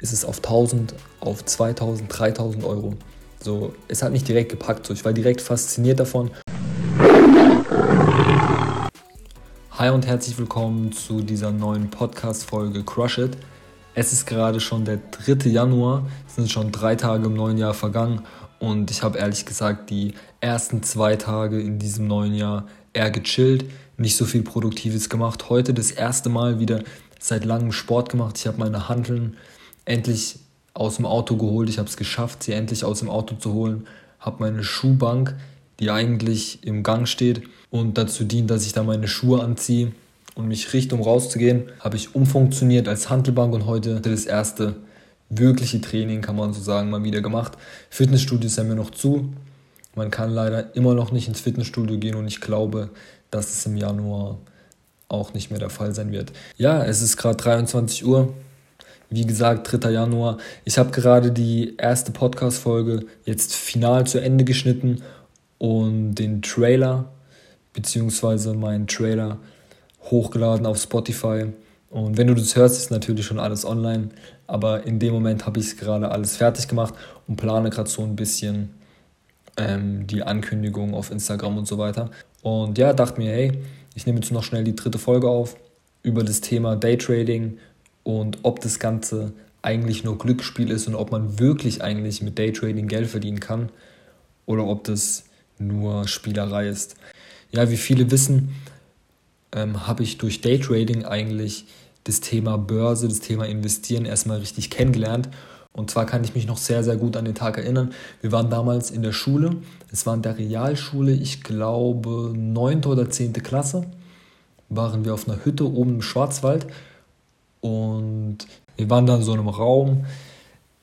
ist es auf 1000, auf 2000, 3000 Euro. So, es hat mich direkt gepackt. So, ich war direkt fasziniert davon. Hi und herzlich willkommen zu dieser neuen Podcast-Folge Crush It. Es ist gerade schon der 3. Januar, es sind schon drei Tage im neuen Jahr vergangen und ich habe ehrlich gesagt die ersten zwei Tage in diesem neuen Jahr eher gechillt, nicht so viel Produktives gemacht. Heute das erste Mal wieder seit langem Sport gemacht. Ich habe meine Handeln endlich aus dem Auto geholt. Ich habe es geschafft, sie endlich aus dem Auto zu holen. Habe meine Schuhbank, die eigentlich im Gang steht und dazu dient, dass ich da meine Schuhe anziehe und mich richte, um rauszugehen, habe ich umfunktioniert als Handelbank und heute das erste wirkliche Training, kann man so sagen, mal wieder gemacht. Fitnessstudio ist ja mir noch zu. Man kann leider immer noch nicht ins Fitnessstudio gehen und ich glaube, dass es im Januar auch nicht mehr der Fall sein wird. Ja, es ist gerade 23 Uhr. Wie gesagt, 3. Januar. Ich habe gerade die erste Podcast-Folge jetzt final zu Ende geschnitten und den Trailer, beziehungsweise meinen Trailer, hochgeladen auf Spotify. Und wenn du das hörst, ist natürlich schon alles online. Aber in dem Moment habe ich gerade alles fertig gemacht und plane gerade so ein bisschen ähm, die Ankündigung auf Instagram und so weiter. Und ja, dachte mir, hey, ich nehme jetzt noch schnell die dritte Folge auf über das Thema Daytrading und ob das Ganze eigentlich nur Glücksspiel ist und ob man wirklich eigentlich mit Daytrading Geld verdienen kann oder ob das nur Spielerei ist. Ja, wie viele wissen, ähm, habe ich durch Daytrading eigentlich das Thema Börse, das Thema Investieren erstmal richtig kennengelernt. Und zwar kann ich mich noch sehr, sehr gut an den Tag erinnern. Wir waren damals in der Schule, es war in der Realschule, ich glaube 9. oder 10. Klasse, waren wir auf einer Hütte oben im Schwarzwald und wir waren da in so einem Raum.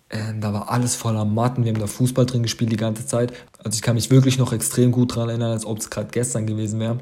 Äh, da war alles voller Matten. Wir haben da Fußball drin gespielt die ganze Zeit. Also ich kann mich wirklich noch extrem gut daran erinnern, als ob es gerade gestern gewesen wäre,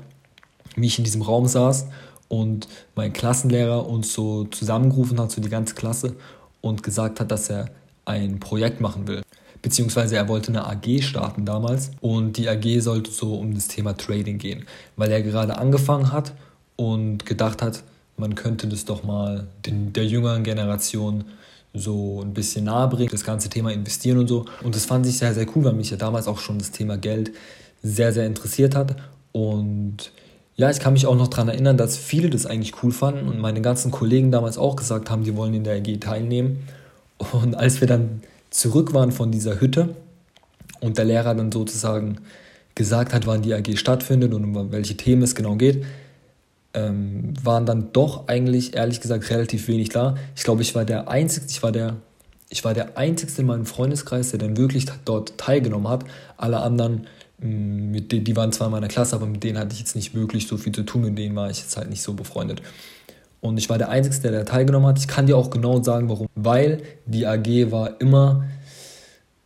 wie ich in diesem Raum saß und mein Klassenlehrer uns so zusammengerufen hat, so die ganze Klasse, und gesagt hat, dass er ein Projekt machen will. Beziehungsweise er wollte eine AG starten damals und die AG sollte so um das Thema Trading gehen, weil er gerade angefangen hat und gedacht hat, man könnte das doch mal den, der jüngeren Generation so ein bisschen nahe bringen, das ganze Thema investieren und so. Und das fand ich sehr, sehr cool, weil mich ja damals auch schon das Thema Geld sehr, sehr interessiert hat. Und ja, ich kann mich auch noch daran erinnern, dass viele das eigentlich cool fanden und meine ganzen Kollegen damals auch gesagt haben, die wollen in der AG teilnehmen. Und als wir dann zurück waren von dieser Hütte und der Lehrer dann sozusagen gesagt hat, wann die AG stattfindet und um welche Themen es genau geht, ähm, waren dann doch eigentlich, ehrlich gesagt, relativ wenig da. Ich glaube, ich war der Einzige, ich war der, ich war der Einzige in meinem Freundeskreis, der dann wirklich dort teilgenommen hat. Alle anderen, mm, mit denen, die waren zwar in meiner Klasse, aber mit denen hatte ich jetzt nicht wirklich so viel zu tun, mit denen war ich jetzt halt nicht so befreundet. Und ich war der Einzige, der da teilgenommen hat. Ich kann dir auch genau sagen, warum. Weil die AG war immer,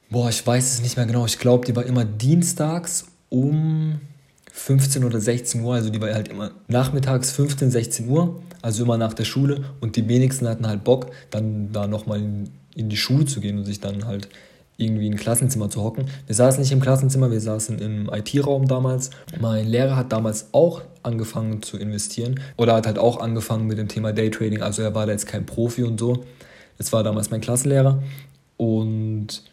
boah, ich weiß es nicht mehr genau, ich glaube, die war immer dienstags um 15 oder 16 Uhr, also die war halt immer nachmittags 15, 16 Uhr, also immer nach der Schule und die wenigsten hatten halt Bock, dann da nochmal in, in die Schule zu gehen und sich dann halt irgendwie in ein Klassenzimmer zu hocken. Wir saßen nicht im Klassenzimmer, wir saßen im IT-Raum damals. Mein Lehrer hat damals auch angefangen zu investieren oder hat halt auch angefangen mit dem Thema Daytrading. Also er war da jetzt kein Profi und so. Es war damals mein Klassenlehrer und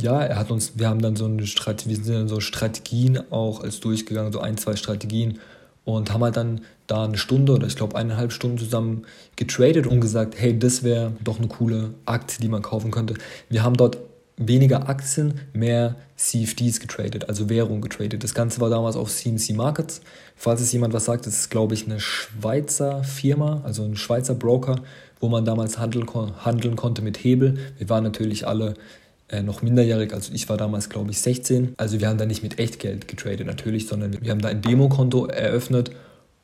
ja, er hat uns, wir haben dann so eine Strategie, wir sind dann so Strategien auch als durchgegangen, so ein, zwei Strategien und haben halt dann da eine Stunde oder ich glaube eineinhalb Stunden zusammen getradet und gesagt, hey, das wäre doch eine coole Aktie, die man kaufen könnte. Wir haben dort weniger Aktien, mehr CFDs getradet, also Währung getradet. Das Ganze war damals auf CMC Markets. Falls es jemand was sagt, das ist, glaube ich, eine Schweizer Firma, also ein Schweizer Broker, wo man damals handeln, handeln konnte mit Hebel. Wir waren natürlich alle äh, noch minderjährig, also ich war damals glaube ich 16. Also wir haben da nicht mit Echtgeld getradet natürlich, sondern wir haben da ein Demokonto eröffnet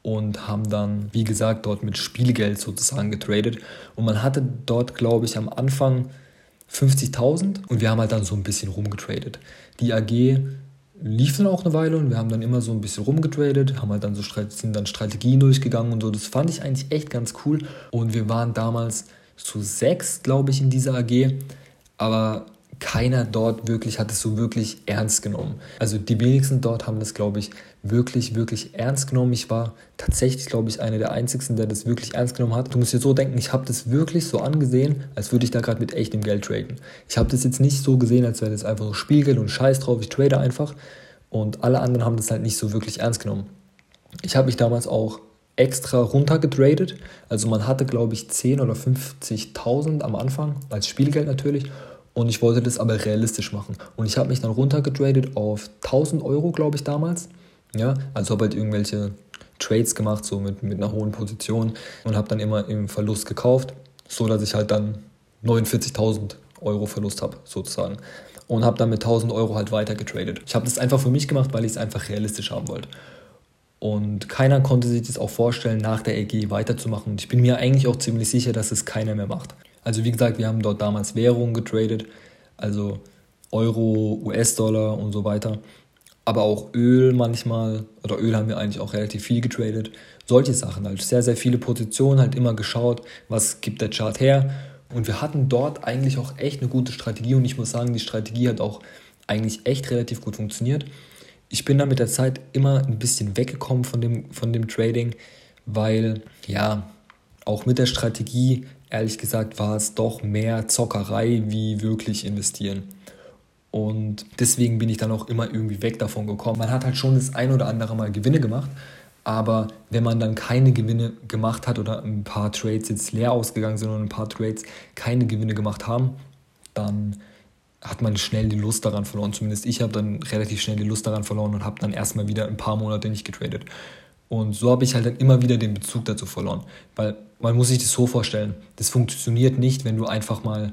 und haben dann, wie gesagt, dort mit Spielgeld sozusagen getradet. Und man hatte dort, glaube ich, am Anfang 50.000 und wir haben halt dann so ein bisschen rumgetradet. Die AG lief dann auch eine Weile und wir haben dann immer so ein bisschen rumgetradet, haben halt dann so sind dann Strategien durchgegangen und so. Das fand ich eigentlich echt ganz cool. Und wir waren damals zu sechs, glaube ich, in dieser AG. Aber keiner dort wirklich hat es so wirklich ernst genommen. Also die wenigsten dort haben das, glaube ich, wirklich, wirklich ernst genommen. Ich war tatsächlich, glaube ich, einer der Einzigen, der das wirklich ernst genommen hat. Du musst dir so denken, ich habe das wirklich so angesehen, als würde ich da gerade mit echtem Geld traden. Ich habe das jetzt nicht so gesehen, als wäre das einfach so Spiegel und Scheiß drauf, ich trade einfach. Und alle anderen haben das halt nicht so wirklich ernst genommen. Ich habe mich damals auch extra runtergetradet. Also man hatte, glaube ich, 10 oder 50.000 am Anfang, als Spielgeld natürlich. Und ich wollte das aber realistisch machen. Und ich habe mich dann runtergetradet auf 1000 Euro, glaube ich, damals. Ja, also habe halt irgendwelche Trades gemacht, so mit, mit einer hohen Position und habe dann immer im Verlust gekauft, so dass ich halt dann 49.000 Euro Verlust habe, sozusagen. Und habe dann mit 1000 Euro halt weiter getradet. Ich habe das einfach für mich gemacht, weil ich es einfach realistisch haben wollte. Und keiner konnte sich das auch vorstellen, nach der EG weiterzumachen. Und ich bin mir eigentlich auch ziemlich sicher, dass es keiner mehr macht. Also wie gesagt, wir haben dort damals Währungen getradet, also Euro, US-Dollar und so weiter. Aber auch Öl manchmal, oder Öl haben wir eigentlich auch relativ viel getradet. Solche Sachen halt. Sehr, sehr viele Positionen, halt immer geschaut, was gibt der Chart her. Und wir hatten dort eigentlich auch echt eine gute Strategie. Und ich muss sagen, die Strategie hat auch eigentlich echt relativ gut funktioniert. Ich bin da mit der Zeit immer ein bisschen weggekommen von dem, von dem Trading, weil ja, auch mit der Strategie ehrlich gesagt war es doch mehr Zockerei wie wirklich investieren. Und deswegen bin ich dann auch immer irgendwie weg davon gekommen. Man hat halt schon das ein oder andere Mal Gewinne gemacht, aber wenn man dann keine Gewinne gemacht hat oder ein paar Trades jetzt leer ausgegangen sind und ein paar Trades keine Gewinne gemacht haben, dann hat man schnell die Lust daran verloren. Zumindest ich habe dann relativ schnell die Lust daran verloren und habe dann erstmal wieder ein paar Monate nicht getradet. Und so habe ich halt dann immer wieder den Bezug dazu verloren. Weil man muss sich das so vorstellen, das funktioniert nicht, wenn du einfach mal,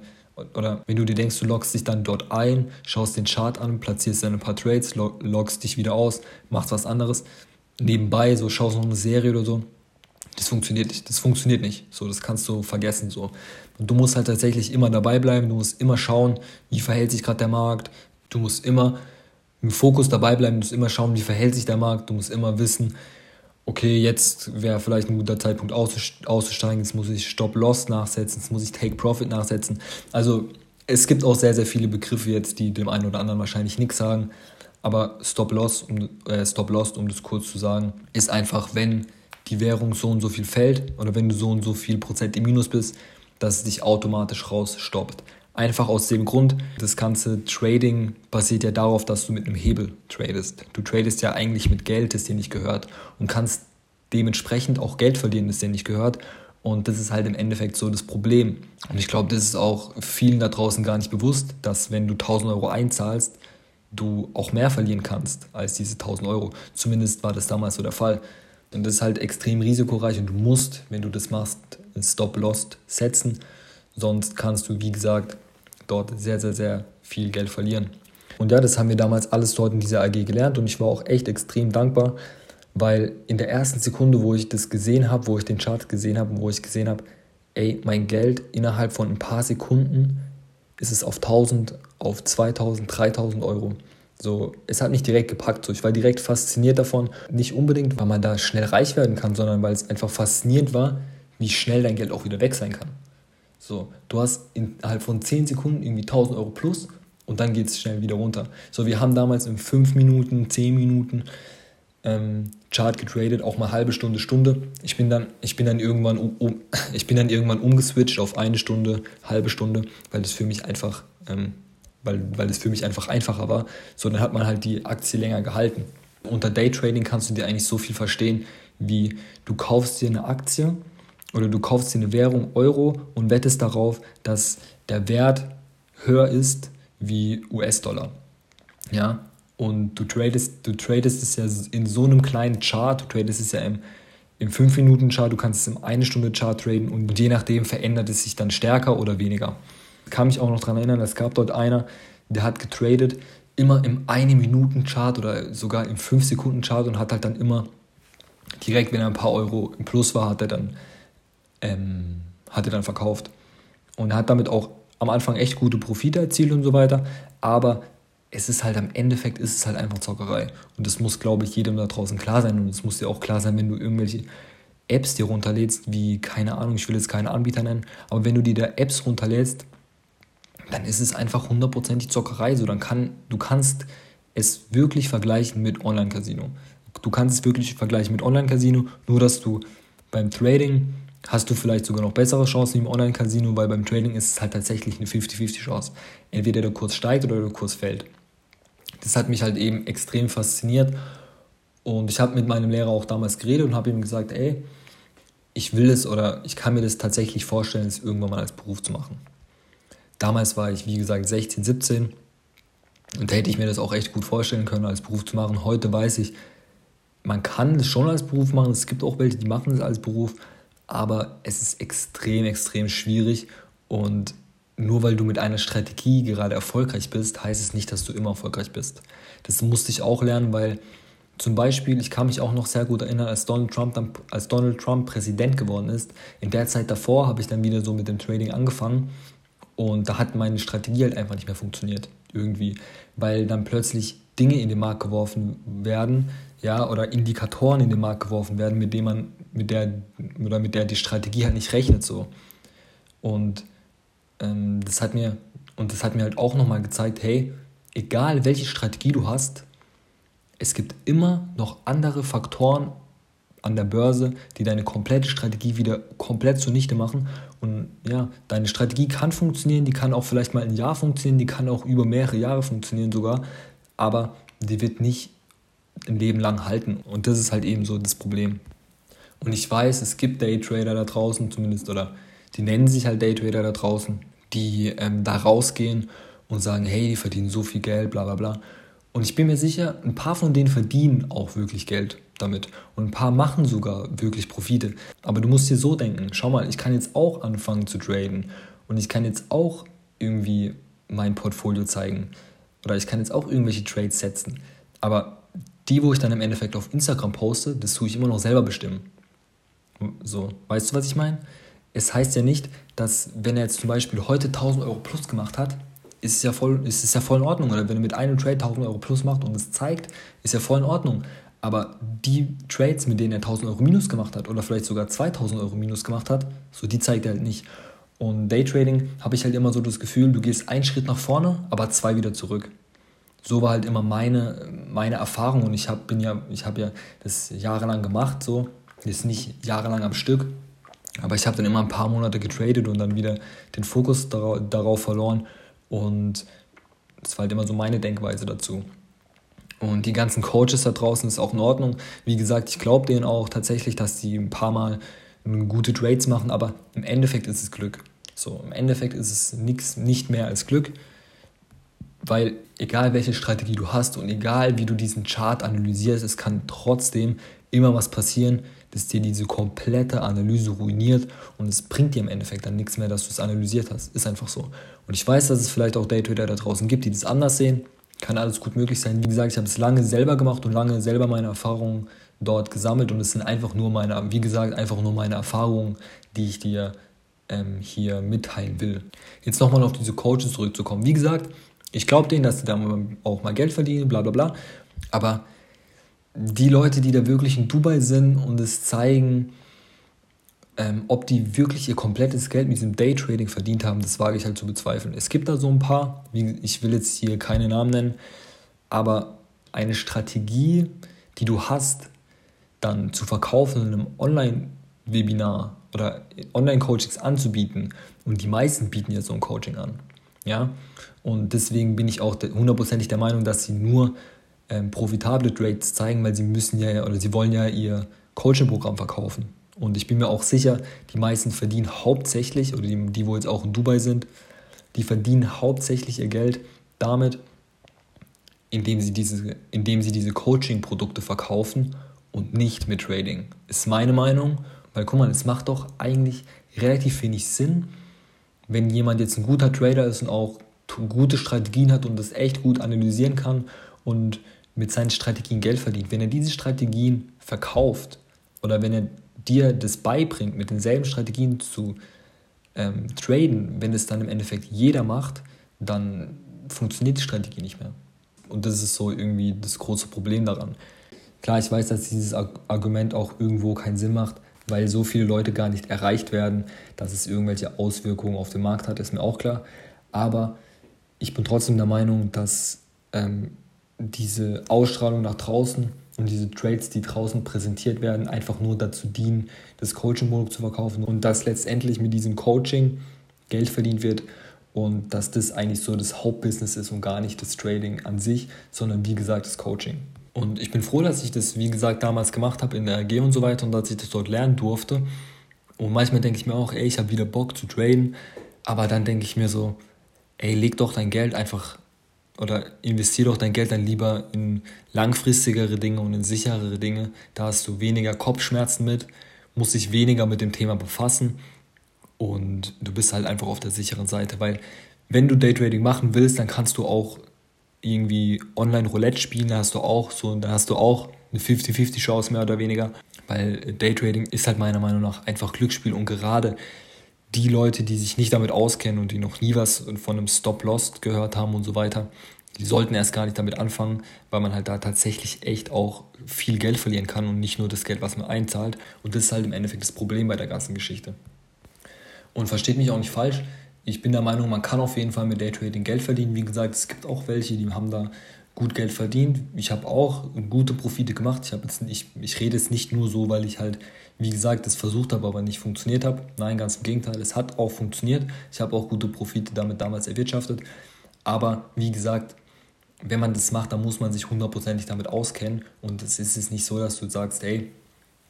oder wenn du dir denkst, du loggst dich dann dort ein, schaust den Chart an, platzierst dann ein paar Trades, loggst dich wieder aus, machst was anderes, nebenbei, so schaust noch eine Serie oder so. Das funktioniert nicht. Das funktioniert nicht. So, das kannst du vergessen. So. Und du musst halt tatsächlich immer dabei bleiben, du musst immer schauen, wie verhält sich gerade der Markt. Du musst immer im Fokus dabei bleiben, du musst immer schauen, wie verhält sich der Markt, du musst immer wissen, okay, jetzt wäre vielleicht ein guter Zeitpunkt auszusteigen, jetzt muss ich Stop-Loss nachsetzen, jetzt muss ich Take-Profit nachsetzen. Also es gibt auch sehr, sehr viele Begriffe jetzt, die dem einen oder anderen wahrscheinlich nichts sagen. Aber Stop-Loss, um, äh, Stop -Loss, um das kurz zu sagen, ist einfach, wenn die Währung so und so viel fällt oder wenn du so und so viel Prozent im Minus bist, dass es dich automatisch rausstoppt. Einfach aus dem Grund, das ganze Trading basiert ja darauf, dass du mit einem Hebel tradest. Du tradest ja eigentlich mit Geld, das dir nicht gehört und kannst dementsprechend auch Geld verdienen, das dir nicht gehört. Und das ist halt im Endeffekt so das Problem. Und ich glaube, das ist auch vielen da draußen gar nicht bewusst, dass wenn du 1000 Euro einzahlst, du auch mehr verlieren kannst als diese 1000 Euro. Zumindest war das damals so der Fall. Und das ist halt extrem risikoreich und du musst, wenn du das machst, ein Stop-Loss setzen. Sonst kannst du, wie gesagt, dort sehr, sehr, sehr viel Geld verlieren. Und ja, das haben wir damals alles dort in dieser AG gelernt und ich war auch echt extrem dankbar, weil in der ersten Sekunde, wo ich das gesehen habe, wo ich den Chart gesehen habe, wo ich gesehen habe, ey, mein Geld innerhalb von ein paar Sekunden ist es auf 1000, auf 2000, 3000 Euro. So, es hat nicht direkt gepackt. So, ich war direkt fasziniert davon. Nicht unbedingt, weil man da schnell reich werden kann, sondern weil es einfach faszinierend war, wie schnell dein Geld auch wieder weg sein kann. So, du hast innerhalb von 10 Sekunden irgendwie 1000 Euro plus und dann geht es schnell wieder runter. So, wir haben damals in 5 Minuten, 10 Minuten ähm, Chart getradet, auch mal halbe Stunde, Stunde. Ich bin dann, ich bin dann irgendwann um, um, ich bin dann irgendwann umgeswitcht auf eine Stunde, halbe Stunde, weil das für mich einfach, ähm, weil, weil das für mich einfach einfacher war. So, dann hat man halt die Aktie länger gehalten. Unter Daytrading kannst du dir eigentlich so viel verstehen, wie du kaufst dir eine Aktie oder du kaufst dir eine Währung Euro und wettest darauf, dass der Wert höher ist wie US-Dollar. Ja, und du tradest, du tradest es ja in so einem kleinen Chart, du tradest es ja im, im 5-Minuten-Chart, du kannst es im 1-Stunde-Chart traden und je nachdem verändert es sich dann stärker oder weniger. Ich kann mich auch noch daran erinnern, es gab dort einer, der hat getradet immer im 1-Minuten-Chart oder sogar im 5-Sekunden-Chart und hat halt dann immer direkt, wenn er ein paar Euro im Plus war, hat er dann ähm, hat er dann verkauft. Und hat damit auch am Anfang echt gute Profite erzielt und so weiter. Aber es ist halt am Endeffekt ist es halt einfach Zockerei. Und das muss, glaube ich, jedem da draußen klar sein. Und es muss dir auch klar sein, wenn du irgendwelche Apps dir runterlädst, wie, keine Ahnung, ich will jetzt keine Anbieter nennen, aber wenn du dir da Apps runterlädst, dann ist es einfach hundertprozentig Zockerei. So, dann kann, du kannst es wirklich vergleichen mit Online-Casino. du kannst es wirklich vergleichen mit Online-Casino, nur dass du beim Trading hast du vielleicht sogar noch bessere Chancen im Online-Casino, weil beim Trading ist es halt tatsächlich eine 50-50-Chance. Entweder der Kurs steigt oder der Kurs fällt. Das hat mich halt eben extrem fasziniert und ich habe mit meinem Lehrer auch damals geredet und habe ihm gesagt, ey, ich will es oder ich kann mir das tatsächlich vorstellen, es irgendwann mal als Beruf zu machen. Damals war ich, wie gesagt, 16, 17 und hätte ich mir das auch echt gut vorstellen können, als Beruf zu machen. Heute weiß ich, man kann es schon als Beruf machen. Es gibt auch welche, die machen es als Beruf, aber es ist extrem, extrem schwierig und nur weil du mit einer Strategie gerade erfolgreich bist, heißt es nicht, dass du immer erfolgreich bist. Das musste ich auch lernen, weil zum Beispiel, ich kann mich auch noch sehr gut erinnern, als Donald Trump dann, als Donald Trump Präsident geworden ist. In der Zeit davor habe ich dann wieder so mit dem Trading angefangen und da hat meine Strategie halt einfach nicht mehr funktioniert irgendwie, weil dann plötzlich Dinge in den Markt geworfen werden, ja, oder Indikatoren in den Markt geworfen werden, mit denen man, mit der, oder mit der die Strategie halt nicht rechnet so. Und ähm, das hat mir, und das hat mir halt auch nochmal gezeigt, hey, egal welche Strategie du hast, es gibt immer noch andere Faktoren an der Börse, die deine komplette Strategie wieder komplett zunichte machen. Und ja, deine Strategie kann funktionieren, die kann auch vielleicht mal ein Jahr funktionieren, die kann auch über mehrere Jahre funktionieren sogar, aber die wird nicht ein Leben lang halten. Und das ist halt eben so das Problem. Und ich weiß, es gibt Daytrader da draußen, zumindest, oder die nennen sich halt Daytrader da draußen, die ähm, da rausgehen und sagen, hey, die verdienen so viel Geld, bla bla bla. Und ich bin mir sicher, ein paar von denen verdienen auch wirklich Geld damit. Und ein paar machen sogar wirklich Profite. Aber du musst dir so denken, schau mal, ich kann jetzt auch anfangen zu traden. Und ich kann jetzt auch irgendwie mein Portfolio zeigen. Oder ich kann jetzt auch irgendwelche Trades setzen. Aber die, wo ich dann im Endeffekt auf Instagram poste, das tue ich immer noch selber bestimmen. So, weißt du, was ich meine? Es heißt ja nicht, dass wenn er jetzt zum Beispiel heute 1000 Euro plus gemacht hat, ist es ja voll, ist es ja voll in Ordnung. Oder wenn er mit einem Trade 1000 Euro plus macht und es zeigt, ist ja voll in Ordnung. Aber die Trades, mit denen er 1000 Euro minus gemacht hat oder vielleicht sogar 2000 Euro minus gemacht hat, so die zeigt er halt nicht. Und Daytrading habe ich halt immer so das Gefühl, du gehst einen Schritt nach vorne, aber zwei wieder zurück. So war halt immer meine, meine Erfahrung und ich habe ja, ich ja das jahrelang gemacht, so, ist nicht jahrelang am Stück, aber ich habe dann immer ein paar Monate getradet und dann wieder den Fokus darauf, darauf verloren und das war halt immer so meine Denkweise dazu. Und die ganzen Coaches da draußen ist auch in Ordnung. Wie gesagt, ich glaube denen auch tatsächlich, dass die ein paar Mal gute Trades machen, aber im Endeffekt ist es Glück. So, im Endeffekt ist es nichts nicht mehr als Glück, weil egal welche Strategie du hast und egal wie du diesen Chart analysierst, es kann trotzdem immer was passieren, das dir diese komplette Analyse ruiniert und es bringt dir im Endeffekt dann nichts mehr, dass du es analysiert hast. Ist einfach so. Und ich weiß, dass es vielleicht auch Daytrader da draußen gibt, die das anders sehen. Kann alles gut möglich sein. Wie gesagt, ich habe es lange selber gemacht und lange selber meine Erfahrungen dort gesammelt und es sind einfach nur meine, wie gesagt, einfach nur meine Erfahrungen, die ich dir ähm, hier mitteilen will. Jetzt nochmal auf diese Coaches zurückzukommen. Wie gesagt, ich glaube denen, dass sie da auch mal Geld verdienen, bla bla bla. Aber die Leute, die da wirklich in Dubai sind und es zeigen, ähm, ob die wirklich ihr komplettes Geld mit diesem Daytrading verdient haben, das wage ich halt zu bezweifeln. Es gibt da so ein paar, ich will jetzt hier keine Namen nennen, aber eine Strategie, die du hast, dann zu verkaufen in einem Online-Webinar oder Online-Coachings anzubieten. Und die meisten bieten ja so ein Coaching an. Ja? Und deswegen bin ich auch hundertprozentig der Meinung, dass sie nur ähm, profitable Trades zeigen, weil sie müssen ja oder sie wollen ja ihr Coaching-Programm verkaufen. Und ich bin mir auch sicher, die meisten verdienen hauptsächlich, oder die, die wo jetzt auch in Dubai sind, die verdienen hauptsächlich ihr Geld damit, indem sie diese, indem sie diese Coaching-Produkte verkaufen und nicht mit Trading. Ist meine Meinung, weil guck mal, es macht doch eigentlich relativ wenig Sinn, wenn jemand jetzt ein guter Trader ist und auch gute Strategien hat und das echt gut analysieren kann und mit seinen Strategien Geld verdient. Wenn er diese Strategien verkauft oder wenn er dir das beibringt, mit denselben Strategien zu ähm, traden, wenn es dann im Endeffekt jeder macht, dann funktioniert die Strategie nicht mehr. Und das ist so irgendwie das große Problem daran. Klar, ich weiß, dass dieses Argument auch irgendwo keinen Sinn macht, weil so viele Leute gar nicht erreicht werden, dass es irgendwelche Auswirkungen auf den Markt hat, ist mir auch klar. Aber ich bin trotzdem der Meinung, dass ähm, diese Ausstrahlung nach draußen und diese Trades, die draußen präsentiert werden, einfach nur dazu dienen, das Coaching-Produkt zu verkaufen und dass letztendlich mit diesem Coaching Geld verdient wird und dass das eigentlich so das Hauptbusiness ist und gar nicht das Trading an sich, sondern wie gesagt das Coaching. Und ich bin froh, dass ich das, wie gesagt, damals gemacht habe in der AG und so weiter und dass ich das dort lernen durfte. Und manchmal denke ich mir auch, ey, ich habe wieder Bock zu traden, aber dann denke ich mir so, ey, leg doch dein Geld einfach oder investiere doch dein Geld dann lieber in langfristigere Dinge und in sicherere Dinge. Da hast du weniger Kopfschmerzen mit, musst dich weniger mit dem Thema befassen und du bist halt einfach auf der sicheren Seite, weil wenn du Daytrading machen willst, dann kannst du auch irgendwie Online-Roulette spielen, da hast du auch so, da hast du auch eine 50-50 Chance mehr oder weniger, weil Daytrading ist halt meiner Meinung nach einfach Glücksspiel und gerade die Leute, die sich nicht damit auskennen und die noch nie was von einem Stop-Lost gehört haben und so weiter, die sollten erst gar nicht damit anfangen, weil man halt da tatsächlich echt auch viel Geld verlieren kann und nicht nur das Geld, was man einzahlt. Und das ist halt im Endeffekt das Problem bei der ganzen Geschichte. Und versteht mich auch nicht falsch, ich bin der Meinung, man kann auf jeden Fall mit Daytrading Geld verdienen. Wie gesagt, es gibt auch welche, die haben da gut Geld verdient. Ich habe auch gute Profite gemacht. Ich, jetzt, ich, ich rede jetzt nicht nur so, weil ich halt, wie gesagt, das versucht habe, aber nicht funktioniert habe. Nein, ganz im Gegenteil, es hat auch funktioniert. Ich habe auch gute Profite damit damals erwirtschaftet. Aber wie gesagt, wenn man das macht, dann muss man sich hundertprozentig damit auskennen. Und es ist nicht so, dass du sagst, hey,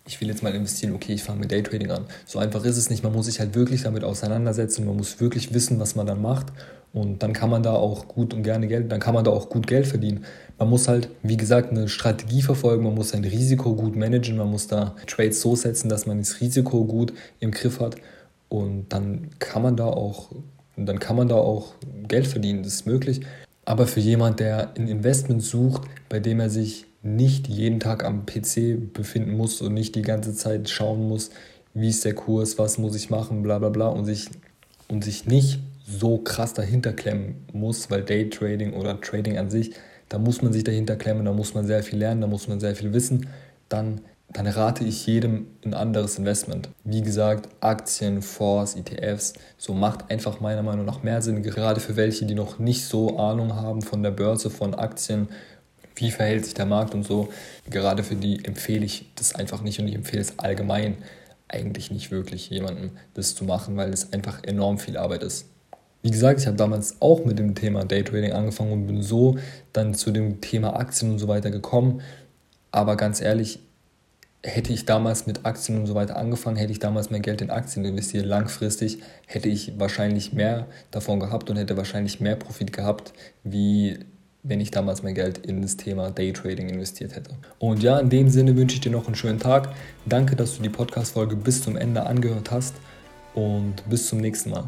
ich will jetzt mal investieren, okay, ich fange mit Daytrading an. So einfach ist es nicht. Man muss sich halt wirklich damit auseinandersetzen. Man muss wirklich wissen, was man dann macht. Und dann kann man da auch gut und gerne Geld, dann kann man da auch gut Geld verdienen. Man muss halt, wie gesagt, eine Strategie verfolgen, man muss sein Risiko gut managen, man muss da Trades so setzen, dass man das Risiko gut im Griff hat. Und dann kann man da auch, dann kann man da auch Geld verdienen. Das ist möglich. Aber für jemand, der ein Investment sucht, bei dem er sich nicht jeden Tag am PC befinden muss und nicht die ganze Zeit schauen muss, wie ist der Kurs, was muss ich machen, bla bla bla und sich, und sich nicht so krass dahinter klemmen muss, weil Daytrading oder Trading an sich, da muss man sich dahinter klemmen, da muss man sehr viel lernen, da muss man sehr viel wissen, dann, dann rate ich jedem ein anderes Investment. Wie gesagt, Aktien, Fonds, ETFs, so macht einfach meiner Meinung nach mehr Sinn, gerade für welche, die noch nicht so Ahnung haben von der Börse, von Aktien wie verhält sich der Markt und so. Gerade für die empfehle ich das einfach nicht und ich empfehle es allgemein eigentlich nicht wirklich jemandem das zu machen, weil es einfach enorm viel Arbeit ist. Wie gesagt, ich habe damals auch mit dem Thema Daytrading angefangen und bin so dann zu dem Thema Aktien und so weiter gekommen. Aber ganz ehrlich, hätte ich damals mit Aktien und so weiter angefangen, hätte ich damals mehr Geld in Aktien investiert, langfristig hätte ich wahrscheinlich mehr davon gehabt und hätte wahrscheinlich mehr Profit gehabt, wie wenn ich damals mein Geld in das Thema Daytrading investiert hätte. Und ja, in dem Sinne wünsche ich dir noch einen schönen Tag. Danke, dass du die Podcast-Folge bis zum Ende angehört hast und bis zum nächsten Mal.